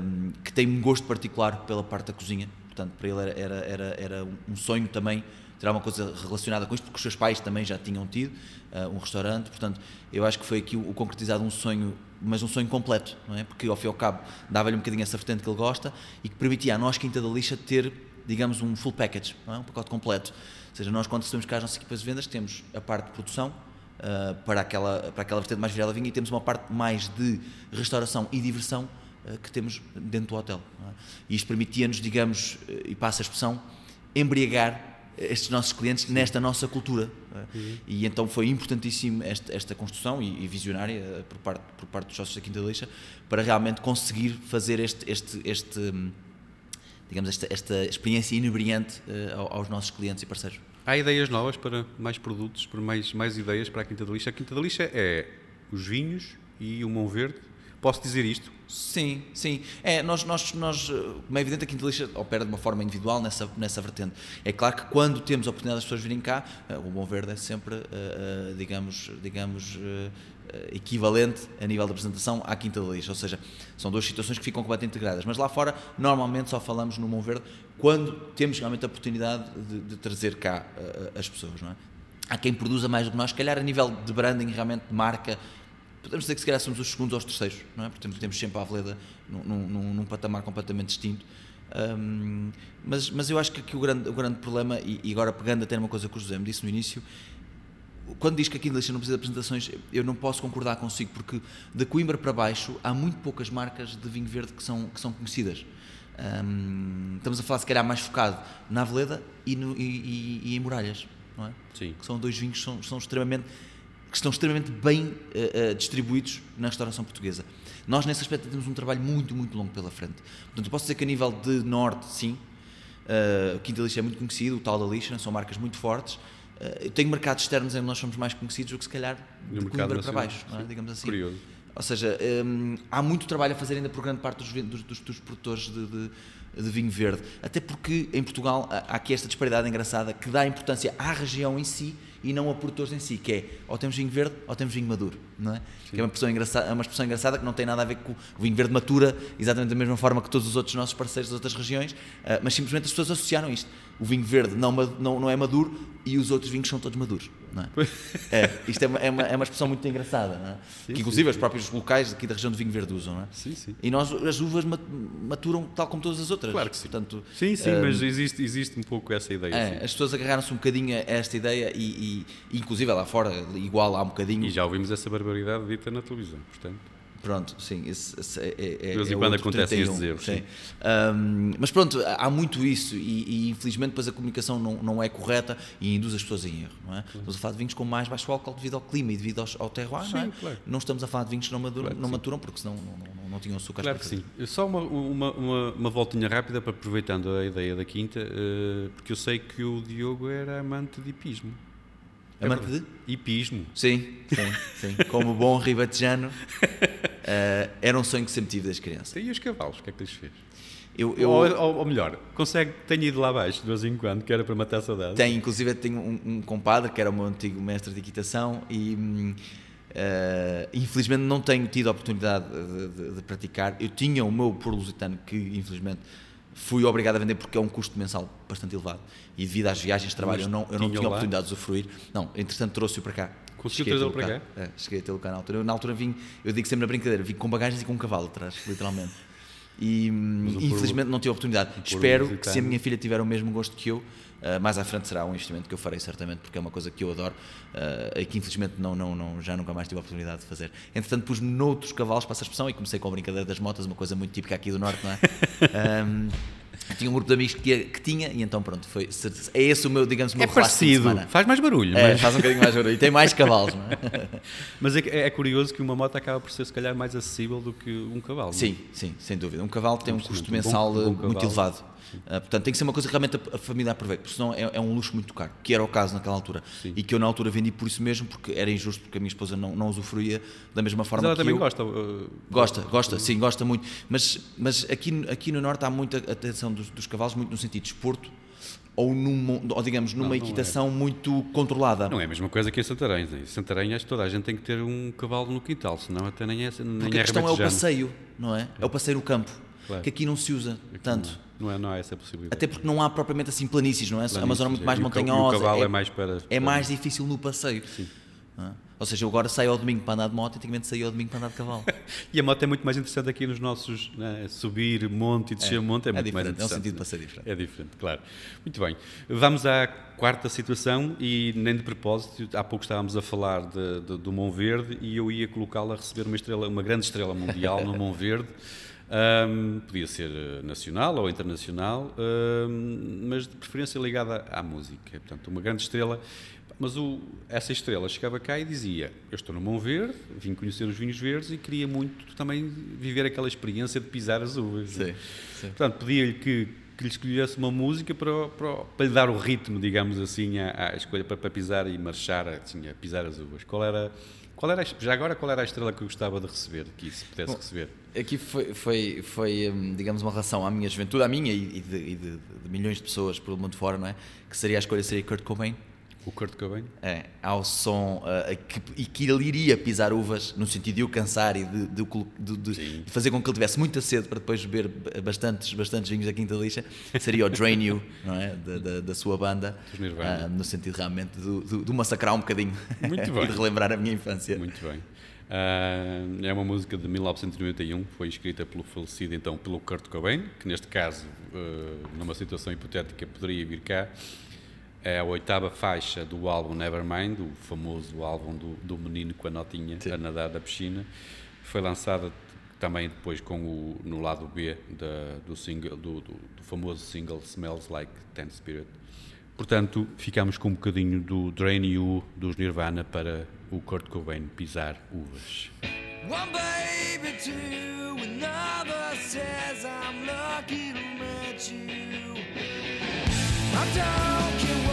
hum, que tem um gosto particular pela parte da cozinha, portanto para ele era, era, era, era um sonho também ter alguma coisa relacionada com isto, porque os seus pais também já tinham tido uh, um restaurante, portanto, eu acho que foi aqui o, o concretizado um sonho, mas um sonho completo, não é? Porque ao fim e ao cabo dava-lhe um bocadinho essa vertente que ele gosta e que permitia a nós, Quinta da Lixa, ter, digamos, um full package, é? um pacote completo. Ou seja, nós quando recebemos cá as nossas equipas de vendas, temos a parte de produção, uh, para, aquela, para aquela vertente mais virada a vinho e temos uma parte mais de restauração e diversão uh, que temos dentro do hotel. é? E isto permitia-nos, digamos, e passa a expressão, embriagar estes nossos clientes nesta nossa cultura. Uhum. E então foi importantíssimo esta, esta construção e, e visionária eh, por parte, por parte dos sócios da Quinta Lixa para realmente conseguir fazer este, este, este hum, digamos, esta, esta experiência inebriante ao- aos nossos clientes e parceiros. Há ideias novas para mais produtos, para mais, mais ideias para a Quinta da Lixa. A Quinta da Lixa é os vinhos e o Monverde. Posso dizer isto? Sim, sim. É, nós, nós, nós, eh, como é evidente, a Quinta Lixa opera de uma forma individual nessa, nessa vertente. É claro que quando temos a oportunidade das pessoas virem cá, eh, o Bom Verde é sempre, eh, digamos, digamos equivalente a nível de apresentação à Quinta da Lixa. Ou seja, são duas situações que ficam completamente integradas. Mas lá fora, normalmente só falamos no Bom Verde quando temos realmente a oportunidade de, de trazer cá as pessoas, não é? Há quem produza mais do que nós, se calhar a nível de branding, realmente de marca, podemos dizer que se calhar somos os segundos ou os terceiros, não é? Portanto, temos sempre a Aveleda num, num, num, patamar completamente distinto. Hum, mas, mas eu acho que aqui o grande, o grande problema, e, e agora pegando até numa coisa que o José me disse no início, quando diz que aqui em não precisa de apresentações, eu não posso concordar consigo, porque de Coimbra para baixo há muito poucas marcas de vinho verde que são, que são conhecidas. Hum, estamos a falar, se calhar, mais focado na Aveleda e, no, e, e, e em Muralhas, não é? Sim. Que são dois vinhos que são, são extremamente que estão extremamente bem eh, eh, distribuídos na restauração portuguesa. Nós, nesse aspecto, temos um trabalho muito, muito longo pela frente. Portanto, eu posso dizer que a nível de norte, sim, eh, o Quinta Lixa é muito conhecido, o tal da Lixa, são marcas muito fortes. Eu tenho mercados externos em que nós somos mais conhecidos do que, se calhar, de Coimbra para baixo, é? digamos assim. Curioso. Ou seja, hum, há muito trabalho a fazer ainda por grande parte dos, dos- dos produtores de, de- de vinho verde. Até porque em Portugal há aqui esta disparidade engraçada que dá importância à região em si e não a produtores em si, que é ou temos vinho verde ou temos vinho maduro, não é? Que é uma expressão, engraçada, é uma expressão engraçada que não tem nada a ver com o vinho verde matura exatamente da mesma forma que todos os outros nossos parceiros das outras regiões, ah, mas simplesmente as pessoas associaram isto. O vinho verde não, não, não é maduro e os outros vinhos são todos maduros, não é? É, isto é uma, é uma, é uma expressão muito engraçada, não é? que inclusive os próprios locais aqui da região do vinho verde usam, não é? Sim, sim. E nós, as uvas ma- maturam tal como todas as outras. Claro que sim. Portanto, Sim, sim, ah, mas existe, existe um pouco essa ideia. é, sim. as pessoas agarraram-se um bocadinho a esta ideia e, e inclusive lá fora, igual há um bocadinho. E já ouvimos essa barbaridade dita na televisão, portanto. Pronto, sim, esse, esse é, é, De vez em é quando acontecem 31, estes erros, sim. sim. Ahm, mas pronto, há muito isso e, e, infelizmente depois a comunicação não, não é correta e induz as pessoas em erro, não é? Estamos a falar de vinhos com mais baixo álcool devido ao clima e devido aos, ao terroir, não é? Sim, claro. Não estamos a falar de vinhos que não maturam, Claro não sim. maturam porque senão não, não, não, não tinham açúcar Claro que sim. Só uma, uma, uma, uma voltinha rápida para aproveitando a ideia da quinta, eh, porque eu sei que o Diogo era amante de hipismo. É Amante verdade. Hipismo. Sim, sim, sim. Como bom ribatejano, *laughs* eh, era um sonho que sempre tive desde criança. E os cavalos, o que é que lhes fez? Eu, eu Ou, ou- ou melhor, consegue, tenho ido lá abaixo de vez em quando, que era para matar a saudade. tenho, inclusive, tenho um, um compadre que era o meu antigo mestre de equitação e eh, infelizmente não tenho tido a oportunidade de, de- de praticar. Eu tinha o meu por lusitano que infelizmente fui obrigado a vender porque é um custo mensal bastante elevado e devido às viagens de trabalho Mas eu não, eu não tinha lá? oportunidade de usufruir. Não, entretanto trouxe-o para cá. Conseguiu trazê-lo para É, cheguei a tê-lo cá na altura. Eu, na altura vim, eu digo sempre na brincadeira, vim com bagagens e com um cavalo atrás, literalmente. E hum, um infelizmente não tive a oportunidade. por Espero que lusitano. se a minha filha tiver o mesmo gosto que eu, uh, mais à frente será um investimento que eu farei certamente, porque é uma coisa que eu adoro uh, e que infelizmente não, não, não, já nunca mais tive a oportunidade de fazer. Entretanto, pus-me noutros cavalos para essa expressão e comecei com a brincadeira das motas, uma coisa muito típica aqui do Norte, não é? *laughs* Um, tinha um grupo de amigos que, que tinha e então pronto, foi, é esse o meu, digamos, o meu É fim de parecido, faz mais barulho, É, mas, faz um bocadinho mais barulho e tem mais cavalos, não é? *laughs* mas é, que- é curioso que uma moto acaba por ser se calhar mais acessível do que um cavalo. é? Sim, sim, sem dúvida. Um cavalo tem um custo bom- mensal um bom eh, muito elevado. Ah, portanto, tem que ser uma coisa que realmente a, a família aproveite, porque senão é, é um luxo muito caro, que era o caso naquela altura. Sim. E que eu na altura vendi por isso mesmo, porque era injusto, porque a minha esposa não, não usufruía da mesma Mas forma ela que também eu. gosta. uh, Gosta, gosta, sim, gosta muito. Mas, mas aqui, no- aqui no Norte há muita atenção dos, dos cavalos, muito no sentido de desporto, ou, num, ou digamos, numa não é. equitação muito controlada. Não é a mesma coisa que em Santarém. Em Santarém acho que toda a gente tem que ter um cavalo no quintal, senão até nem é, nem Porque é a questão é o passeio, não é? É o passeio no campo, Claro. que aqui não se usa tanto. Não, é, não há essa possibilidade. Até porque não há propriamente assim planícies, não é? é uma zona muito mais montanhosa. O cavalo é, é, mais para. é mais difícil no passeio. não é? Ou seja, eu agora saio ao domingo para andar de moto e antigamente saio ao domingo para andar de cavalo. *laughs* E a moto é muito mais interessante aqui nos nossos. né, subir monte e descer monte é, é muito mais diferente, é um interessante. sentido para ser diferente. É diferente, claro. Muito bem. Vamos à quarta situação e nem de propósito, há pouco estávamos a falar de- de- do Monverde e eu ia colocá-lo a receber uma estrela, uma grande estrela mundial no Monverde. *laughs* Ahm, podia ser eh, nacional ou internacional, ahm, mas de preferência ligada à música. Portanto, uma grande estrela. Mas o- essa estrela chegava cá e dizia: Eu estou no Monverde, vim conhecer os vinhos verdes e queria muito também viver aquela experiência de pisar as uvas. Sim, sim. Portanto, pedia-lhe que, que lhe escolhesse uma música para, para, para lhe dar o ritmo, digamos assim, à, à escolha, para, para pisar e marchar, assim, a pisar as uvas. Qual era, qual era, a- já agora, qual era a estrela que eu gostava de receber, que se pudesse receber? Aqui foi, foi, foi hum, digamos, uma relação à minha juventude, à minha e, e de, e de- de milhões de pessoas pelo mundo fora, não é? Que seria a escolha seria Kurt Cobain. O Kurt Cobain? É, ao som ah, que, e que ele iria pisar uvas no sentido de o cansar e de, de de- de- de fazer com que ele tivesse muita sede para depois beber bastantes, bastantes vinhos da Quinta Lixa, seria o Drain You, *laughs* não é? Da, da, da sua banda. Ah, no sentido realmente do massacrar um bocadinho Muito *laughs* bem. e de relembrar a minha infância. Muito bem. Ah, é uma música de 1991, foi escrita pelo falecido então pelo Kurt Cobain, que neste caso, ah, numa situação hipotética, poderia vir cá. É a oitava faixa do álbum Nevermind, o famoso álbum do, do menino com a notinha a nadar da piscina. Foi lançada também depois com o, no lado B da- do, single, do, do- do famoso single Smells Like Teen Spirit. Portanto, ficamos com um bocadinho do Drain You dos Nirvana para o Kurt Cobain pisar uvas. One baby, two, another says I'm lucky to meet you. I don't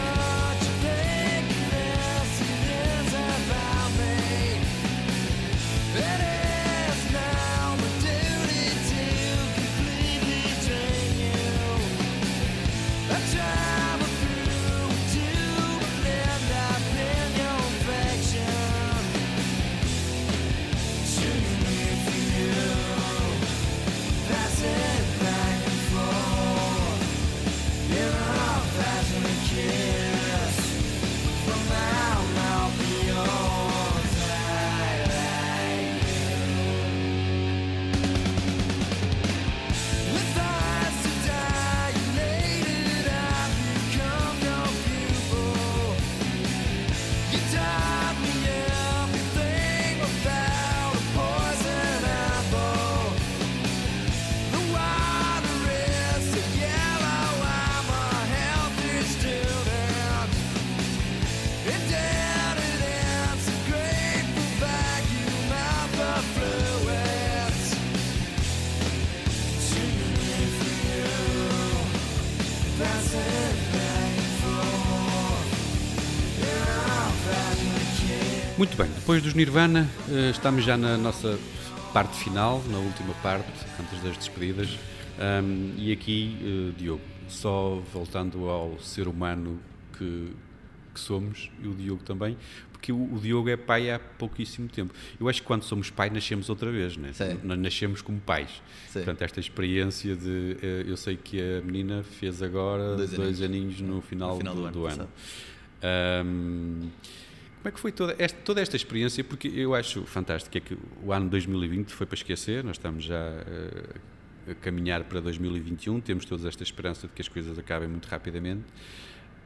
Muito bem, depois dos Nirvana, eh, estamos já na nossa parte final, na última parte, antes das despedidas. Ahm, e aqui, eh, Diogo, só voltando ao ser humano que, que somos, e o Diogo também, porque o, o Diogo é pai há pouquíssimo tempo. Eu acho que quando somos pai, nascemos outra vez, né? Sim. Nascemos como pais. Sim. Portanto, esta experiência de. eh, Eu sei que a menina fez agora Dois dois, aninhos no final, No final do, do ano do ano. Como é que foi toda esta, toda esta experiência? Porque eu acho fantástico é que o ano 2020 foi para esquecer, nós estamos já eh, a caminhar para 2021, temos toda esta esperança de que as coisas acabem muito rapidamente,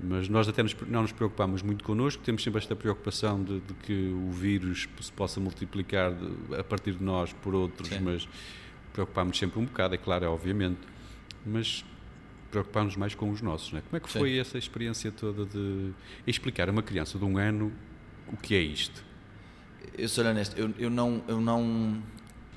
mas nós até nos- não nos preocupamos muito connosco, temos sempre esta preocupação de, de que o vírus se possa multiplicar de- a partir de nós por outros, Sim. mas preocupamos sempre um bocado, é claro, é obviamente, mas preocupamos mais com os nossos, é? Como é que Sim. foi essa experiência toda de explicar a uma criança de um ano o que é isto? Eu sou honesto, eu, eu não, eu não,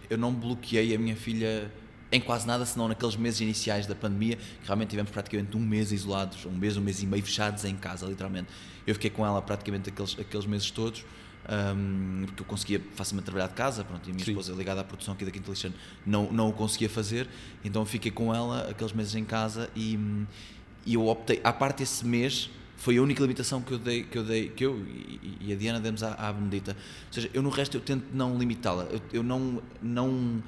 eu não bloqueei a minha filha em quase nada, senão naqueles meses iniciais da pandemia, que realmente tivemos praticamente um mês isolados, um mês, um mês e meio fechados em casa, literalmente. Eu fiquei com ela praticamente aqueles, aqueles meses todos, hum, porque eu conseguia facilmente trabalhar de casa, pronto, e a minha Sim. esposa ligada à produção aqui da Quinta Lixano não, não o conseguia fazer, então eu fiquei com ela aqueles meses em casa e, hum, e eu optei, à parte esse mês, foi a única limitação que eu dei, que eu, dei, que eu e, a Diana demos à, à Benedita. Ou seja, eu no resto eu tento não limitá-la. Eu, eu não, não,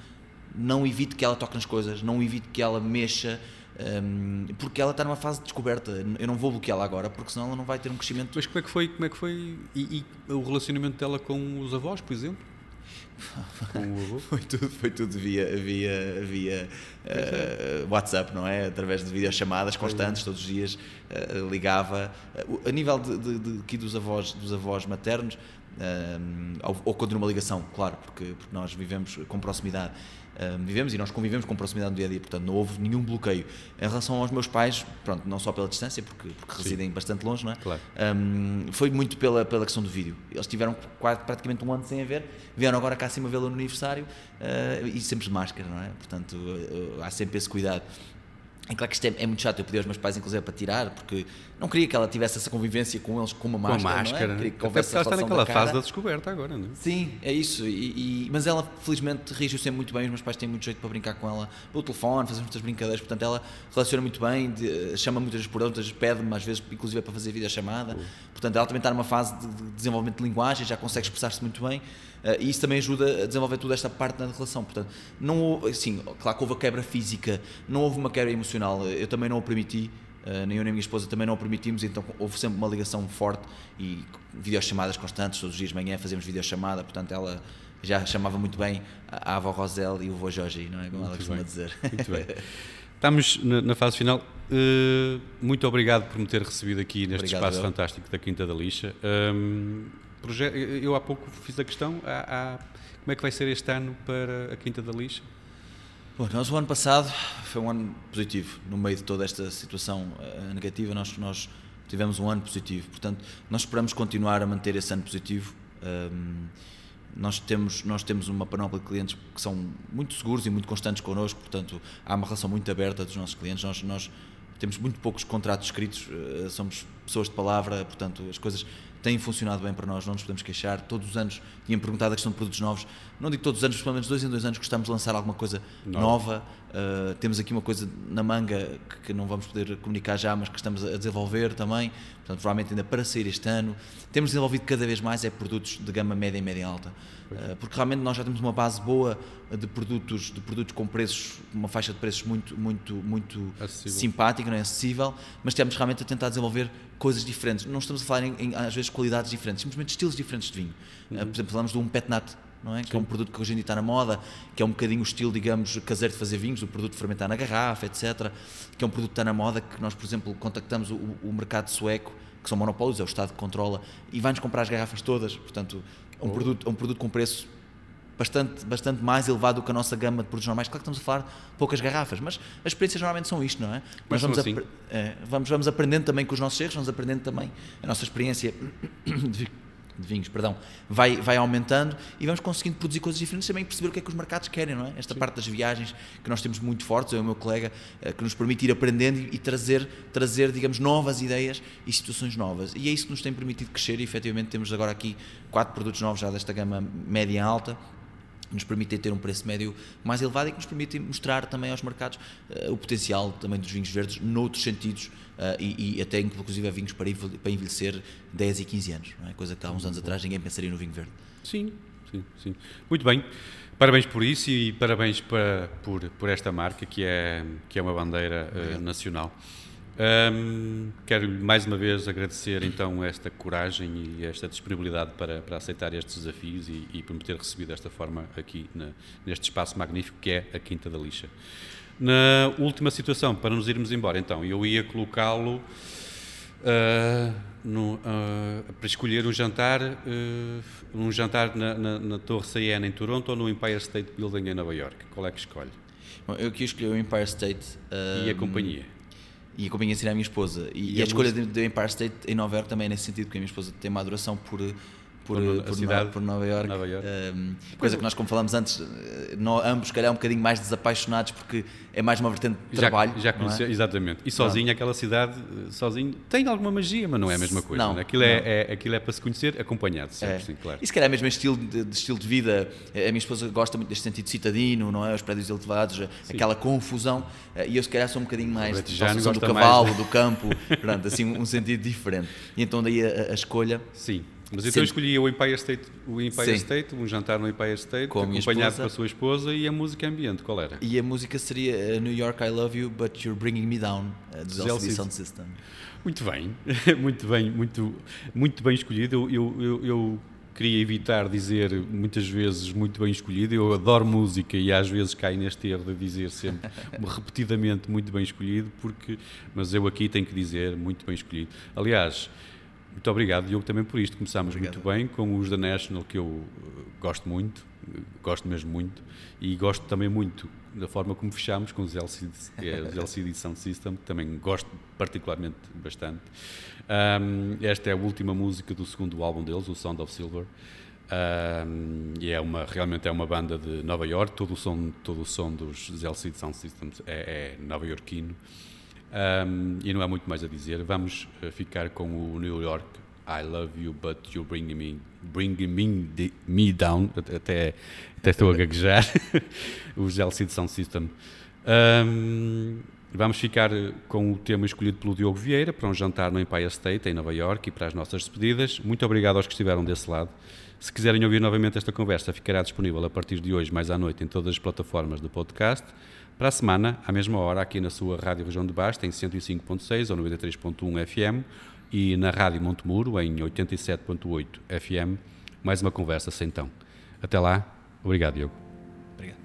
não evito que ela toque nas coisas, não evito que ela mexa, hum, porque ela está numa fase de descoberta. Eu não vou bloqueá-la agora, porque senão ela não vai ter um crescimento. Mas como é que foi, como é que foi e, e o relacionamento dela com os avós, por exemplo? *laughs* com o avô? Foi tudo, foi tudo via, via, via eh, WhatsApp, não é? Através de videochamadas constantes, todos os dias eh, ligava. Eh, a nível de, de, de- aqui dos avós, dos avós maternos, eh, ou, quando numa ligação, claro, porque, porque nós vivemos com proximidade. eh, vivemos e nós convivemos com proximidade no dia a dia, portanto não houve nenhum bloqueio. Em relação aos meus pais, pronto, não só pela distância, porque, porque residem bastante longe, não é? Claro. Um, foi muito pela, pela questão do vídeo. Eles tiveram quase, praticamente um ano sem a ver, vieram agora cá acima vê-lo no aniversário uh, e sempre de máscara, não é? Portanto, uh, há sempre esse cuidado. É claro que isto é, é muito chato, eu pedi aos meus pais, inclusive, para tirar, porque não queria que ela tivesse essa convivência com eles com uma Com máscara. a máscara, não é? né? Queria que Até porque ela está naquela da fase da descoberta agora, não é? Sim, é isso. E, e- mas ela, felizmente, reagiu sempre muito bem. Os meus pais têm muito jeito para brincar com ela pelo telefone, fazemos muitas brincadeiras. Portanto, ela relaciona muito bem, de- chama muitas vezes por outras, pede-me às vezes, inclusive, para fazer videochamada. Portanto, ela também está numa fase de, de desenvolvimento de linguagem, já consegue expressar-se muito bem. eh, e isso também ajuda a desenvolver toda esta parte da relação. Portanto, não houve, assim, claro que houve a quebra física, não houve uma quebra emocional. Eu também não o permiti. Uh, nem eu nem a minha esposa também não o permitimos, então houve sempre uma ligação forte e videochamadas constantes, todos os dias de manhã fazemos videochamada, portanto ela já chamava muito bem a a avó Rosel e o avô Jorge, não é? Como ela Muito costuma bem. dizer. Muito bem. *laughs* Estamos na, na fase final. Uh, muito obrigado por me ter recebido aqui neste Obrigado, espaço eu. fantástico da Quinta da Lixa. Um, proje- eu há pouco fiz a questão: há- há- como é que vai ser este ano para a Quinta da Lixa? Bom, nós o ano passado foi um ano positivo, no meio de toda esta situação eh, negativa, nós, nós tivemos um ano positivo, portanto, nós esperamos continuar a manter esse ano positivo. Ahm, nós temos, nós temos uma panóplia de clientes que são muito seguros e muito constantes connosco, portanto, há uma relação muito aberta dos nossos clientes. Nós, nós temos muito poucos contratos escritos, eh, somos pessoas de palavra, portanto, as coisas têm funcionado bem para nós, não nos podemos queixar. Todos os anos tinham perguntado a questão de produtos novos. Não digo todos os anos, mas pelo menos dois em dois anos gostamos de lançar alguma coisa Nova. nova. Uh, temos aqui uma coisa na manga que, que não vamos poder comunicar já, mas que estamos a desenvolver também. Portanto, provavelmente ainda para sair este ano. Temos desenvolvido cada vez mais é produtos de gama média e média alta. Uh, porque realmente nós já temos uma base boa de produtos, de produtos com preços, uma faixa de preços muito, muito, muito Acessível. simpática, não é acessível, mas estamos realmente a tentar desenvolver coisas diferentes. Não estamos a falar em, em, às vezes qualidades diferentes, simplesmente estilos diferentes de vinho. Uh, por exemplo, falamos de um petnat, não é? Que é um produto que hoje em dia está na moda, que é um bocadinho o estilo, digamos, caseiro de fazer vinhos, o produto de fermentar na garrafa, etc. Que é um produto que está na moda, que nós, por exemplo, contactamos o, o mercado sueco, que são monopólios, é o Estado que controla, e vai-nos comprar as garrafas todas. Portanto, é um, produto, é um produto com preço bastante, bastante mais elevado do que a nossa gama de produtos normais. Claro que estamos a falar de poucas garrafas, mas as experiências normalmente são isto, não é? Mas vamos, assim. é, vamos, vamos aprendendo também com os nossos erros, vamos aprendendo também a nossa experiência *coughs* de, de vinhos, perdão, vai, vai aumentando e vamos conseguindo produzir coisas diferentes também perceber o que é que os mercados querem, não é? Esta parte das viagens que nós temos muito fortes, eu e o meu colega, eh, que nos permite ir aprendendo e, e trazer, trazer, digamos, novas ideias e situações novas. E é isso que nos tem permitido crescer e efetivamente temos agora aqui quatro produtos novos já desta gama média e alta que nos permitem ter um preço médio mais elevado e que nos permitem mostrar também aos mercados eh, o potencial também dos vinhos verdes noutros sentidos eh, e, e até inclusive a vinhos para para envelhecer 10 e 15 anos, é? coisa que há uns anos atrás ninguém pensaria no vinho verde. Sim, sim, sim. Muito bem. Parabéns por isso e parabéns para, por, por esta marca que é, que é uma bandeira eh, nacional. Ahm, quero mais uma vez agradecer então esta coragem e esta disponibilidade para, para aceitar estes desafios e, e por me ter recebido desta forma aqui na- neste espaço magnífico que é a Quinta da Lixa. Na última situação, para nos irmos embora, então, eu ia colocá-lo no, ah, para escolher um jantar, ah, um jantar na, na, na Torre Siena em Toronto ou no Empire State Building em Nova York. Qual é que escolhe? Bom, eu aqui escolhi o Empire State E a companhia? E a companhia seria a minha esposa. E, E e a, a escolha de, de Empire State em Nova York também é nesse sentido, porque a minha esposa tem uma adoração por, por, Por por, no- a No- cidade, por Nova York. Nova Iorque. Um, coisa que nós, como falámos antes, eh, nó- ambos, se calhar, um bocadinho mais desapaixonados, porque é mais uma vertente de trabalho. já, já não é? conheceu, exatamente. E sozinho, aquela cidade, eh, sozinho, tem alguma magia, mas não é a mesma coisa. Não, né? Aquilo, É, não. é- aquilo é para se conhecer acompanhado, sempre, É. sim, claro. E se calhar mesmo em estilo de, de estilo de vida, eh, a minha esposa gosta muito deste sentido citadino, não é? Os prédios elevados, eh, aquela confusão, eh, e eu se calhar sou um bocadinho mais de do mais, cavalo, né? do campo, pronto, assim um sentido diferente. E então daí a, a escolha Sim. Mas então eu escolhi o Empire State, o Empire Sim. State, um jantar no Empire State, Com acompanhado com a sua esposa e a música ambiente. Qual era? E a música seria eh, New York I Love You, But You're Bringing Me Down, eh, Dos LCD. Sound System. Muito bem, *laughs* muito bem, muito, muito bem escolhido. Eu, eu, eu, eu queria evitar dizer muitas vezes muito bem escolhido. Eu adoro música e às vezes caio neste erro de dizer sempre *laughs* repetidamente muito bem escolhido, porque, mas eu aqui tenho que dizer muito bem escolhido. Aliás, muito obrigado, Diogo, também por isto. Começámos muito bem com os da National, que eu eh, gosto muito, eh, gosto mesmo muito, e gosto também muito da forma como fechámos com os LCD, é os *laughs* LCD Sound System, que também gosto particularmente bastante. Ahm, esta é a última música do segundo álbum deles, o Sound of Silver. Ahm, e é uma, realmente é uma banda de Nova York, todo o som, todo o som dos LCD Sound Systems é, é nova-iorquino. Um, e não há muito mais a dizer. Vamos uh, ficar com o New York. I love you, but you're bringing me, bringing me, de- me down. Até, até estou a gaguejar. *laughs* Os LCD Sound System. Um, vamos ficar uh, com o tema escolhido pelo Diogo Vieira para um jantar no Empire State, em Nova York, e para as nossas despedidas. Muito obrigado aos que estiveram desse lado. Se quiserem ouvir novamente esta conversa, ficará disponível a partir de hoje, mais à noite, em todas as plataformas do podcast. Para a semana, à mesma hora, aqui na sua Rádio Região de Basta, em 105.6 ou 93.1 FM, e na Rádio Montemuro, em 87.8 FM, mais uma conversa sem então. Até lá, obrigado, Diogo.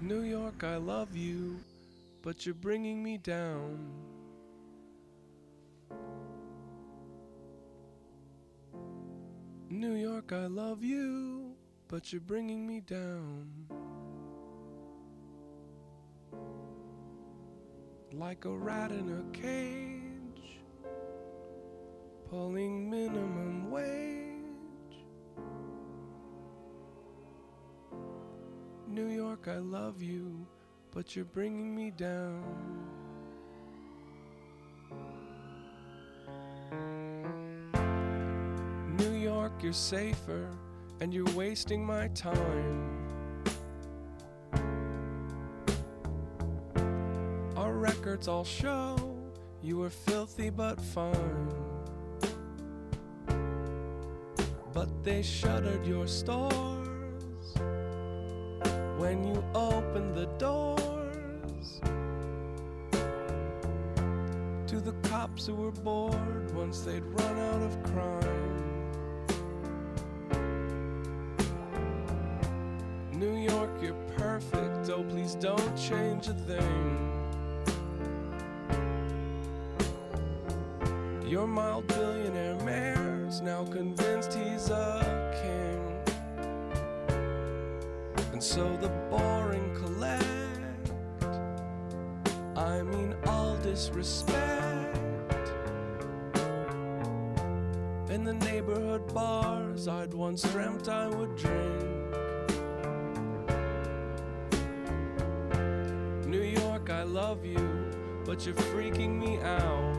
New York, I love you, but you're bringing me down. New York, I love you, but you're bringing me down. Like a rat in a cage, pulling minimum wage. New York, I love you, but you're bringing me down. New York, you're safer, and you're wasting my time. Records all show you were filthy but fine. But they shuttered your stores when you opened the doors to the cops who were bored once they'd run out of crime. New York, you're perfect. Oh, please don't change a thing. Mild billionaire mayor's now convinced he's a king. And so the boring collect. I mean, all disrespect. In the neighborhood bars I'd once dreamt I would drink. New York, I love you, but you're freaking me out.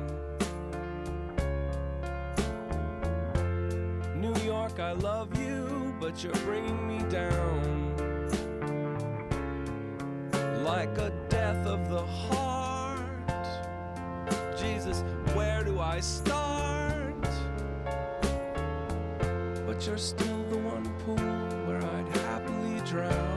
But you're bringing me down. Like a death of the heart. Jesus, where do I start? But you're still the one pool where I'd happily drown.